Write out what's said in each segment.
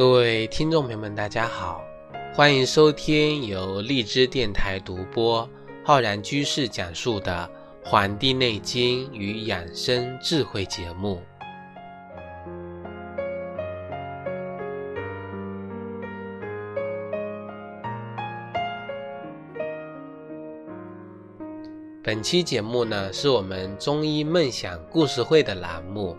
各位听众朋友们，大家好，欢迎收听由荔枝电台独播、浩然居士讲述的《黄帝内经与养生智慧》节目。本期节目呢，是我们中医梦想故事会的栏目。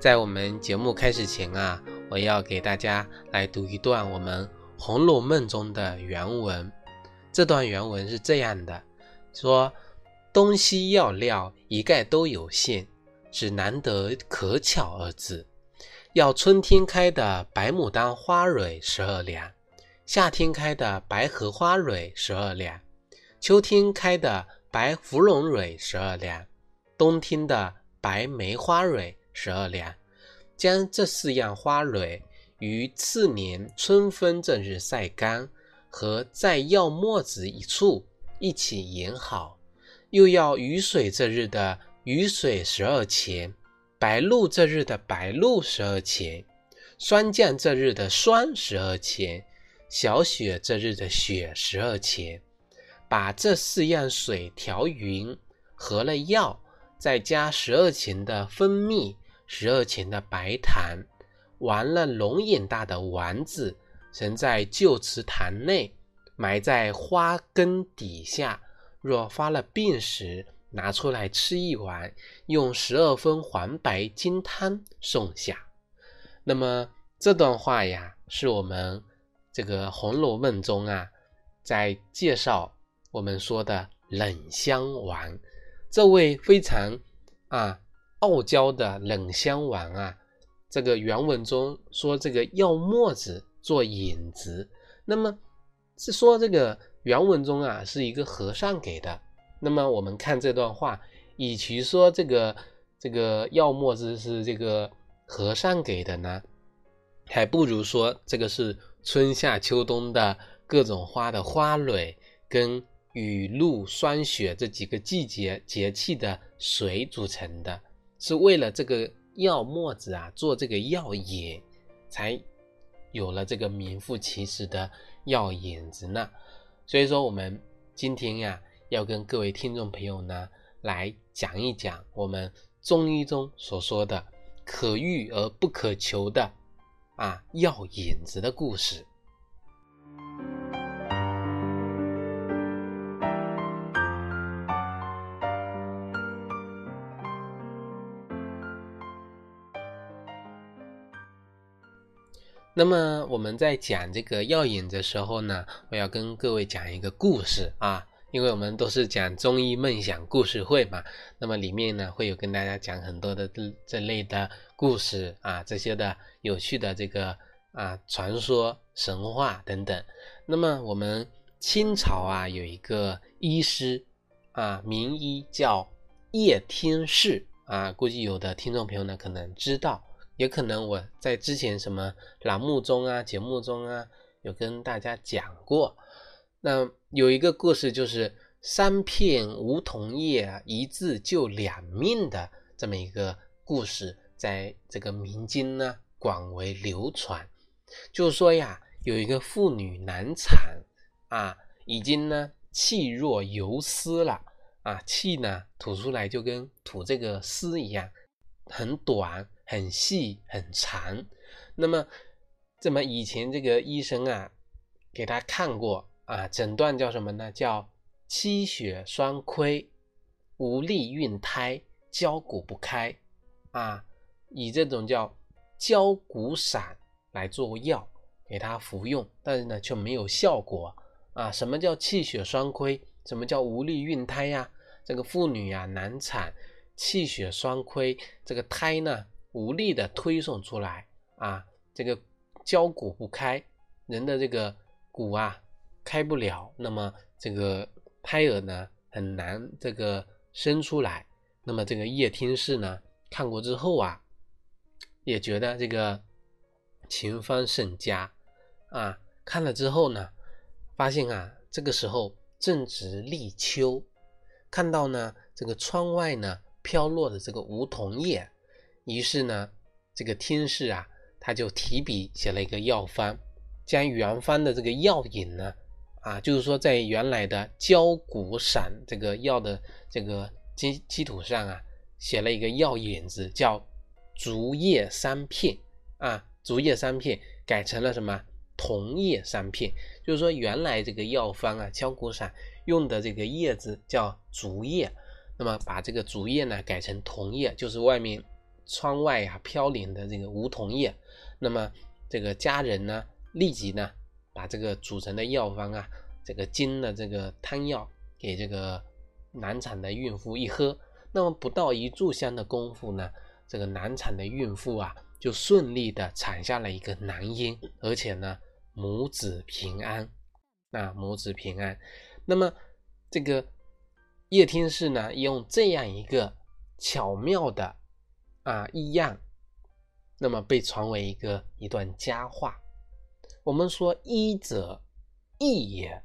在我们节目开始前啊。我要给大家来读一段我们《红楼梦》中的原文。这段原文是这样的：说东西药料一概都有限，只难得可巧二字。要春天开的白牡丹花蕊十二两，夏天开的白荷花蕊十二两，秋天开的白芙蓉蕊十二两，冬天的白梅花蕊十二两。将这四样花蕊于次年春分这日晒干，和在药末子一处一起研好。又要雨水这日的雨水十二钱，白露这日的白露十二钱，霜降这日的霜十二钱，小雪这日的雪十二钱。把这四样水调匀，合了药，再加十二钱的蜂蜜。十二钱的白糖，玩了龙眼大的丸子，盛在旧瓷坛内，埋在花根底下。若发了病时，拿出来吃一碗，用十二分黄白金汤送下。那么这段话呀，是我们这个《红楼梦》中啊，在介绍我们说的冷香丸，这位非常啊。傲娇的冷香丸啊，这个原文中说这个药末子做引子，那么是说这个原文中啊是一个和尚给的。那么我们看这段话，与其说这个这个药末子是这个和尚给的呢，还不如说这个是春夏秋冬的各种花的花蕊跟雨露霜雪这几个季节节气的水组成的。是为了这个药末子啊，做这个药引，才有了这个名副其实的药引子呢。所以说，我们今天呀，要跟各位听众朋友呢，来讲一讲我们中医中所说的可遇而不可求的啊药引子的故事。那么我们在讲这个药引的时候呢，我要跟各位讲一个故事啊，因为我们都是讲中医梦想故事会嘛，那么里面呢会有跟大家讲很多的这这类的故事啊，这些的有趣的这个啊传说、神话等等。那么我们清朝啊有一个医师啊，名医叫叶天士啊，估计有的听众朋友呢可能知道。也可能我在之前什么栏目中啊、节目中啊，有跟大家讲过。那有一个故事，就是三片梧桐叶啊，一字救两命的这么一个故事，在这个民间呢广为流传。就是说呀，有一个妇女难产啊，已经呢气若游丝了啊，气呢吐出来就跟吐这个丝一样，很短。很细很长，那么这么以前这个医生啊，给他看过啊，诊断叫什么呢？叫气血双亏，无力孕胎，焦骨不开啊，以这种叫焦骨散来做药给他服用，但是呢却没有效果啊。什么叫气血双亏？什么叫无力孕胎呀？这个妇女呀难产，气血双亏，这个胎呢？无力的推送出来啊，这个焦骨不开，人的这个骨啊开不了，那么这个胎儿呢很难这个生出来。那么这个叶天士呢看过之后啊，也觉得这个情方甚佳啊，看了之后呢，发现啊这个时候正值立秋，看到呢这个窗外呢飘落的这个梧桐叶。于是呢，这个天士啊，他就提笔写了一个药方，将原方的这个药引呢，啊，就是说在原来的焦骨散这个药的这个基基础上啊，写了一个药引子，叫竹叶三片啊，竹叶三片改成了什么桐叶三片，就是说原来这个药方啊，焦骨散用的这个叶子叫竹叶，那么把这个竹叶呢改成桐叶，就是外面。窗外呀飘零的这个梧桐叶，那么这个家人呢，立即呢把这个煮成的药方啊，这个煎的这个汤药给这个难产的孕妇一喝，那么不到一炷香的功夫呢，这个难产的孕妇啊就顺利的产下了一个男婴，而且呢母子平安，啊母子平安。那么这个叶天士呢用这样一个巧妙的。啊，异样，那么被传为一个一段佳话。我们说医者义也，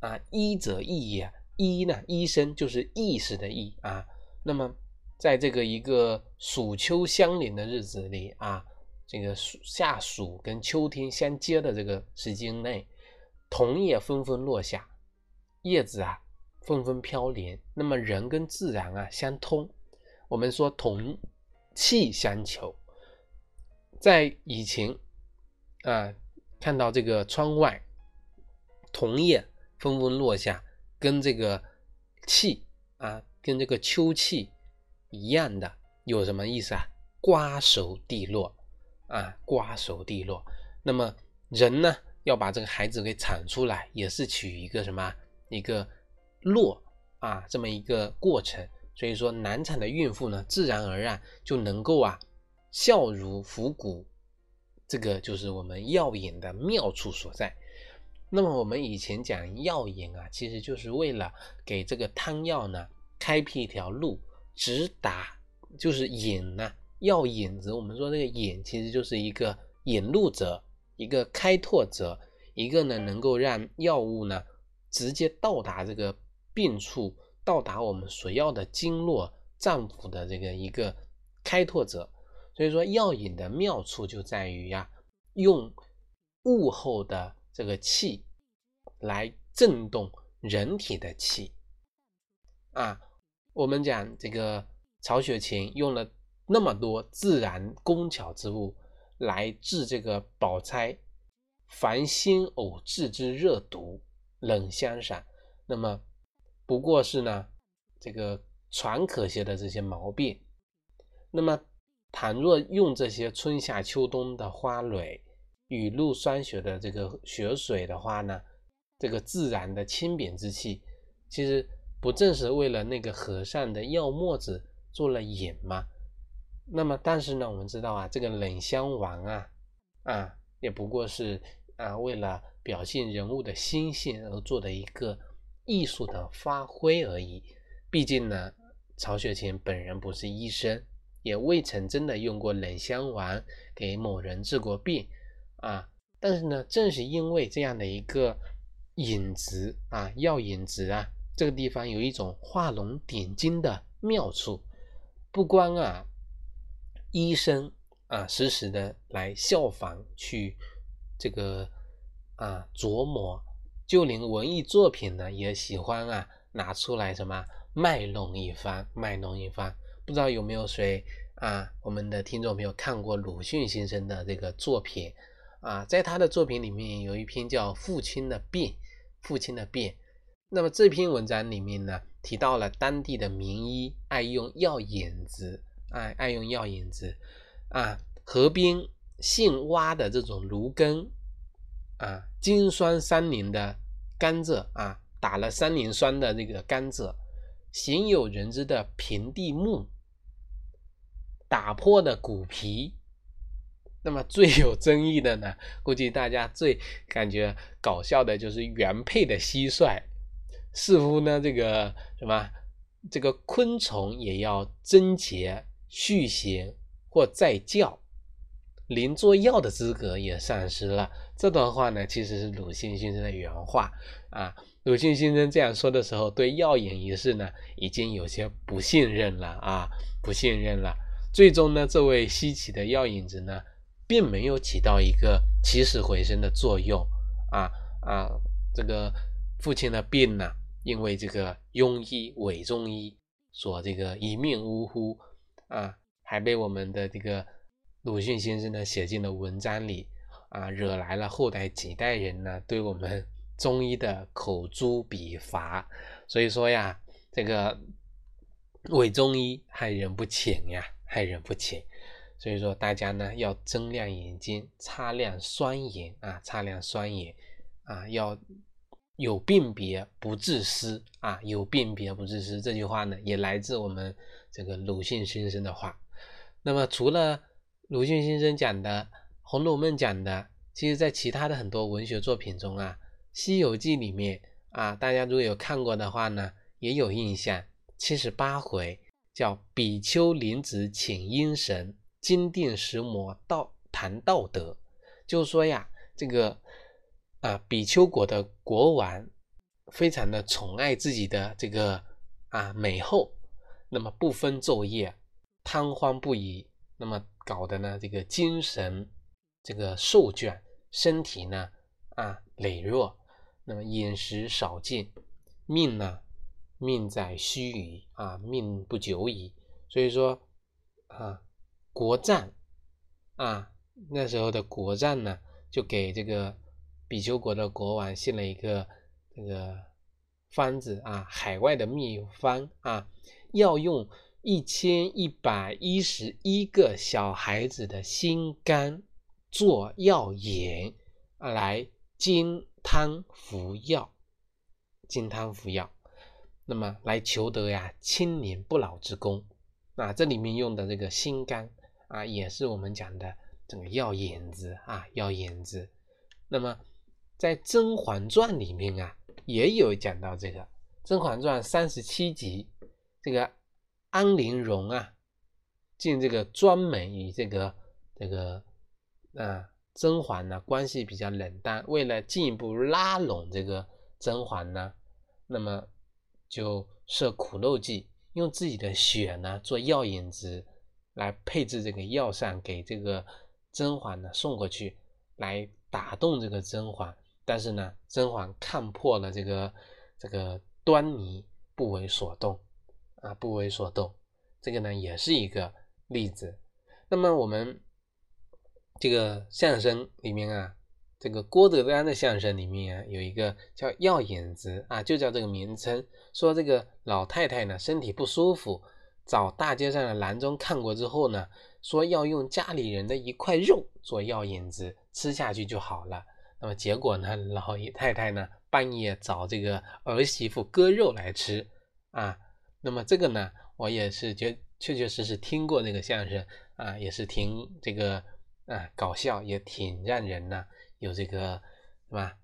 啊，医者义也。医呢，医生就是意识的意啊。那么在这个一个暑秋相连的日子里啊，这个暑夏暑跟秋天相接的这个时间内，桐叶纷纷落下，叶子啊纷纷飘零。那么人跟自然啊相通。我们说同。气相求，在以前啊，看到这个窗外桐叶纷纷落下，跟这个气啊，跟这个秋气一样的，有什么意思啊？瓜熟蒂落啊，瓜熟蒂落。那么人呢，要把这个孩子给产出来，也是取一个什么一个落啊，这么一个过程。所以说，难产的孕妇呢，自然而然就能够啊，笑如虎骨，这个就是我们药引的妙处所在。那么我们以前讲药引啊，其实就是为了给这个汤药呢开辟一条路，直达就是引呢药引子。我们说这个引其实就是一个引路者，一个开拓者，一个呢能够让药物呢直接到达这个病处。到达我们所要的经络脏腑的这个一个开拓者，所以说药引的妙处就在于呀，用物后的这个气来震动人体的气啊。我们讲这个曹雪芹用了那么多自然工巧之物来治这个宝钗烦心偶治之热毒冷香散，那么。不过是呢，这个喘咳些的这些毛病。那么，倘若用这些春夏秋冬的花蕊、雨露霜雪的这个雪水的话呢，这个自然的清扁之气，其实不正是为了那个和尚的药沫子做了引吗？那么，但是呢，我们知道啊，这个冷香丸啊，啊，也不过是啊，为了表现人物的心性而做的一个。艺术的发挥而已。毕竟呢，曹雪芹本人不是医生，也未曾真的用过冷香丸给某人治过病啊。但是呢，正是因为这样的一个引子啊，药引子啊，这个地方有一种画龙点睛的妙处，不光啊，医生啊，时时的来效仿去这个啊琢磨。就连文艺作品呢，也喜欢啊拿出来什么卖弄一番，卖弄一番。不知道有没有谁啊，我们的听众朋友看过鲁迅先生的这个作品啊？在他的作品里面有一篇叫《父亲的病》，父亲的病。那么这篇文章里面呢，提到了当地的名医爱用药引子，爱爱用药引子啊，河边现挖的这种芦根。啊，金酸三年的甘蔗啊，打了三年霜的那个甘蔗，鲜有人知的平地木，打破的骨皮，那么最有争议的呢，估计大家最感觉搞笑的就是原配的蟋蟀，似乎呢这个什么这个昆虫也要贞洁续弦或再叫。连做药的资格也丧失了。这段话呢，其实是鲁迅先生的原话啊。鲁迅先生这样说的时候，对药引一事呢，已经有些不信任了啊，不信任了。最终呢，这位稀奇的药引子呢，并没有起到一个起死回生的作用啊啊！这个父亲的病呢，因为这个庸医伪中医所这个一命呜呼啊，还被我们的这个鲁迅先生呢写进了文章里啊，惹来了后代几代人呢对我们 中医的口诛笔伐。所以说呀，这个伪中医害人不浅呀，害人不浅。所以说大家呢要睁亮眼睛，擦亮双眼啊，擦亮双眼啊，要有辨别不自私啊，有辨别不自私。这句话呢也来自我们这个鲁迅先生的话。那么除了鲁迅先生讲的《红楼梦》讲的，其实在其他的很多文学作品中啊，《西游记》里面。啊，大家如果有看过的话呢，也有印象。七十八回叫比丘临子请阴神，金殿石魔道谈道德。就是说呀，这个啊比丘国的国王非常的宠爱自己的这个啊美后，那么不分昼夜，贪欢不已，那么搞得呢这个精神这个受倦，身体呢啊羸弱。那么饮食少进，命呢？命在须臾啊，命不久矣。所以说啊，国战啊，那时候的国战呢，就给这个比丘国的国王信了一个这个方子啊，海外的秘方啊，要用一千一百一十一个小孩子的心肝做药引来煎。汤服药，金汤服药，那么来求得呀青年不老之功。啊，这里面用的这个心肝啊，也是我们讲的这个药引子啊，药引子。那么在《甄嬛传》里面啊，也有讲到这个《甄嬛传》三十七集，这个安陵容啊，进这个专门与这个这个啊。甄嬛呢关系比较冷淡，为了进一步拉拢这个甄嬛呢，那么就设苦肉计，用自己的血呢做药引子，来配置这个药膳给这个甄嬛呢送过去，来打动这个甄嬛。但是呢，甄嬛看破了这个这个端倪，不为所动啊，不为所动。这个呢也是一个例子。那么我们。这个相声里面啊，这个郭德纲的相声里面啊，有一个叫药引子啊，就叫这个名称。说这个老太太呢身体不舒服，找大街上的郎中看过之后呢，说要用家里人的一块肉做药引子，吃下去就好了。那么结果呢，老爷太太呢半夜找这个儿媳妇割肉来吃啊。那么这个呢，我也是觉确确实实听过那个相声啊，也是听这个。啊，搞笑也挺让人呢有这个是吧？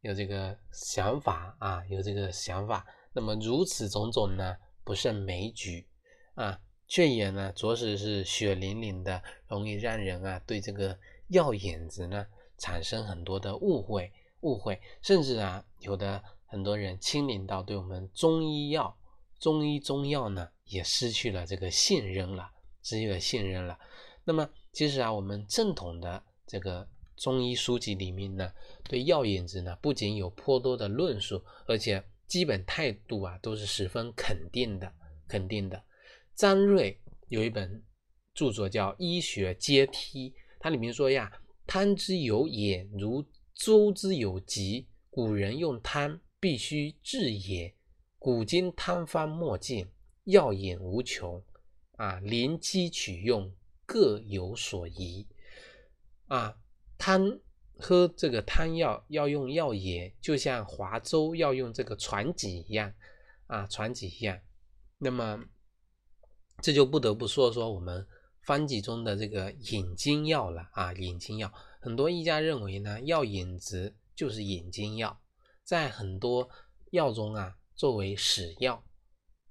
有这个想法啊，有这个想法。那么如此种种呢，不胜枚举啊，却也呢着实是血淋淋的，容易让人啊对这个药引子呢产生很多的误会，误会，甚至啊有的很多人亲临到对我们中医药、中医中药呢也失去了这个信任了，失去了信任了。那么。其实啊，我们正统的这个中医书籍里面呢，对药引子呢，不仅有颇多的论述，而且基本态度啊，都是十分肯定的。肯定的。张瑞有一本著作叫《医学阶梯》，它里面说呀：“汤之有眼，如粥之有极。古人用汤必须治也，古今汤方莫尽，药引无穷啊，临机取用。”各有所宜啊，汤喝这个汤药要用药也，就像划粥要用这个船脊一样啊，船脊一样。那么这就不得不说说我们方剂中的这个引经药了啊，引经药。很多医家认为呢，药引子就是引经药，在很多药中啊，作为使药，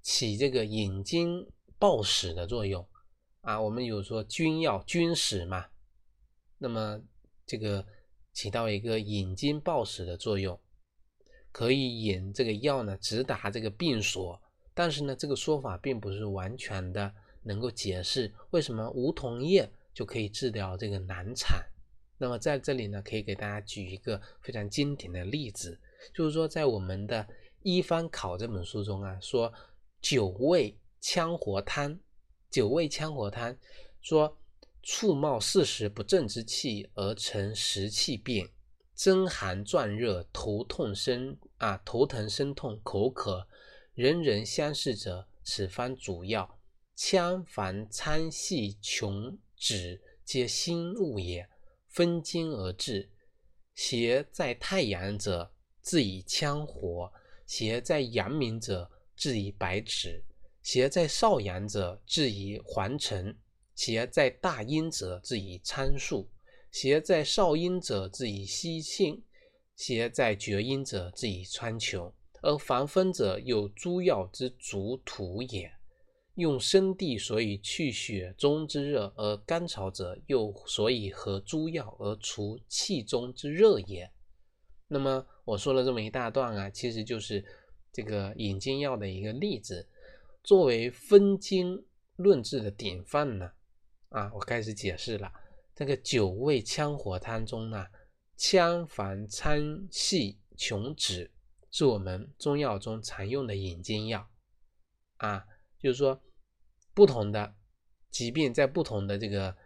起这个引经报使的作用。啊，我们有说君药君使嘛，那么这个起到一个引经报使的作用，可以引这个药呢直达这个病所。但是呢，这个说法并不是完全的能够解释为什么梧桐叶就可以治疗这个难产。那么在这里呢，可以给大家举一个非常经典的例子，就是说在我们的《医方考》这本书中啊，说九味羌活汤，九味羌活汤说触冒四时不正之气而成食气病，真寒转热，头痛身啊，头疼身痛，口渴，人人相视者，此方主药。羌凡参细穷止，皆心物也。分经而治，邪在太阳者，治以羌活；邪在阳明者，治以白芷；邪在少阳者，治以黄陈；邪在大阴者，治以苍术；邪在少阴者，治以西杏；邪在厥阴者，治以川穹。而防风者，有诸药之主土也。用生地所以去血中之热，而甘草者又所以和诸药而除气中之热也。那么我说了这么一大段啊，其实就是这个引经药的一个例子。作为分经论治的典范呢，啊，我开始解释了。这个九味羌活汤中呢，羌凡参细琼、脂是我们中药中常用的引经药啊。就是说，不同的疾病在不同的这个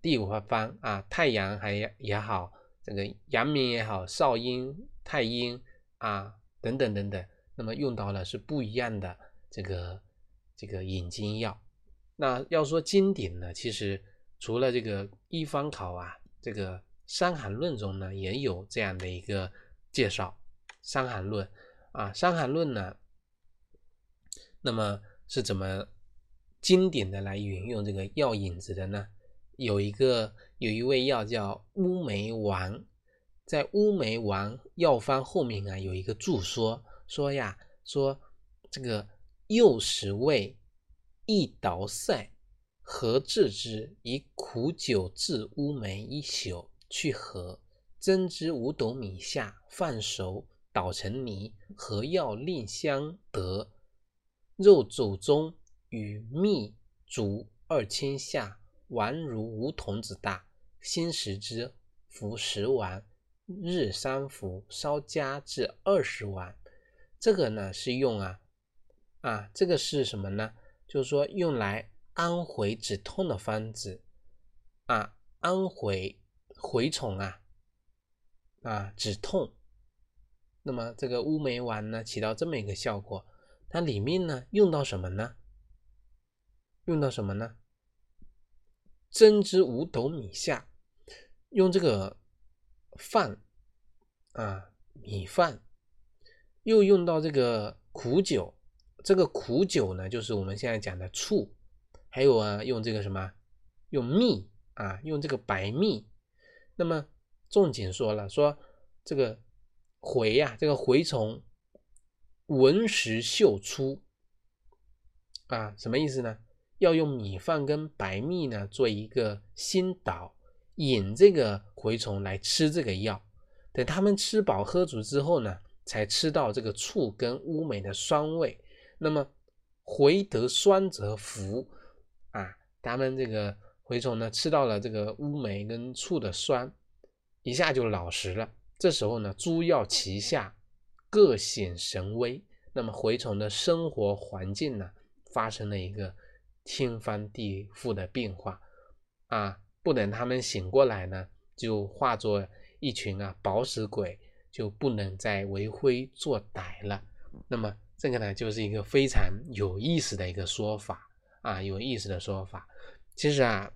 地方啊，太阳还也好，这个阳明也好，少阴、太阴啊等等等等，那么用到了是不一样的这个这个引经药。那要说经典呢，其实除了这个医方考啊，这个《伤寒论》中呢也有这样的一个介绍，《伤寒论》啊，《伤寒论》呢，那么。是怎么经典的来引用这个药引子的呢？有一个有一味药叫乌梅丸，在乌梅丸药方后面啊有一个注说，说呀说这个幼时味易倒塞，何治之？以苦酒治乌梅一宿，去核，蒸之五斗米下，放熟，捣成泥，合药令相得。肉肘中与蜜煮二千下，丸如梧桐子大，新食之，服十丸，日三服，稍加至二十丸。这个呢是用啊啊，这个是什么呢？就是说用来安回止痛的方子啊，安回蛔虫啊啊止痛。那么这个乌梅丸呢，起到这么一个效果。它里面呢用到什么呢？用到什么呢？蒸之五斗米下，用这个饭啊米饭，又用到这个苦酒。这个苦酒呢，就是我们现在讲的醋，还有啊用这个什么？用蜜啊，用这个白蜜。那么仲景说了，说这个蛔呀，这个蛔虫。闻食嗅出，啊，什么意思呢？要用米饭跟白蜜呢做一个心导，引这个蛔虫来吃这个药。等他们吃饱喝足之后呢，才吃到这个醋跟乌梅的酸味。那么回得酸则服，啊，他们这个蛔虫呢吃到了这个乌梅跟醋的酸，一下就老实了。这时候呢，诸药齐下。各显神威，那么蛔虫的生活环境呢，发生了一个天翻地覆的变化啊！不等他们醒过来呢，就化作一群啊饱食鬼，就不能再为非作歹了。那么这个呢，就是一个非常有意思的一个说法啊，有意思的说法。其实啊，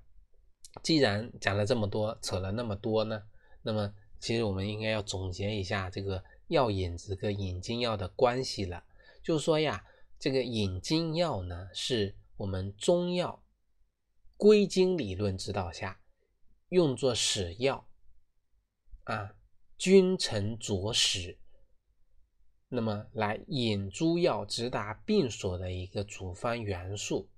既然讲了这么多，扯了那么多呢，那么其实我们应该要总结一下这个。药引子跟引经药的关系了，就是说呀，这个引经药呢，是我们中药归经理论指导下用作使药啊，君臣佐使，那么来引诸药直达病所的一个处方元素。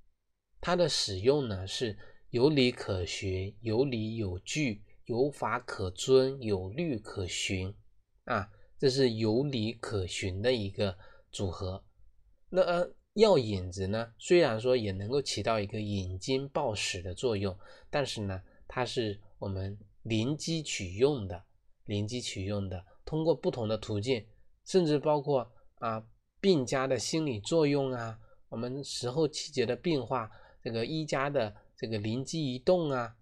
它的使用呢是有理可循，有理有据，有法可遵，有律可循啊。这是有理可循的一个组合。那药引子呢？虽然说也能够起到一个引经报史的作用，但是呢，它是我们临机取用的，临机取用的，通过不同的途径，甚至包括啊病家的心理作用啊，我们时候气节的变化，这个医家的这个灵机一动啊，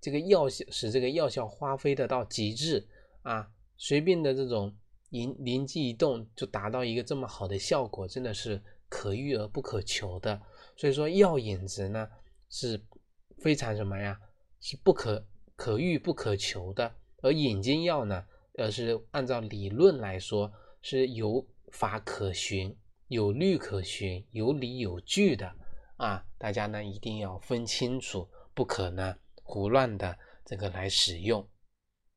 这个药效使这个药效发挥得到极致啊，随便的这种灵灵机一动就达到一个这么好的效果，真的是可遇而不可求的。所以说药引子呢是非常什么呀？是不可可遇不可求的。而引经药呢，而是按照理论来说是有法可循、有律可循、有理有据的啊！大家呢一定要分清楚，不可呢胡乱的这个来使用。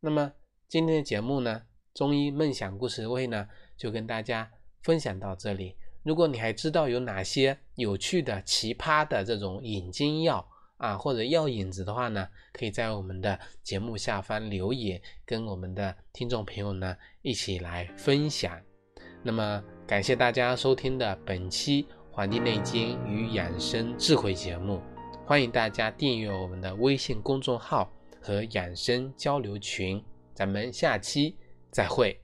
那么今天的节目呢，中医梦想故事会呢就跟大家分享到这里。如果你还知道有哪些有趣的、奇葩的这种引经药啊，或者药引子的话呢，可以在我们的节目下方留言，跟我们的听众朋友呢一起来分享。那么，感谢大家收听的本期《黄帝内经与养生智慧》节目，欢迎大家订阅我们的微信公众号和养生交流群，咱们下期再会。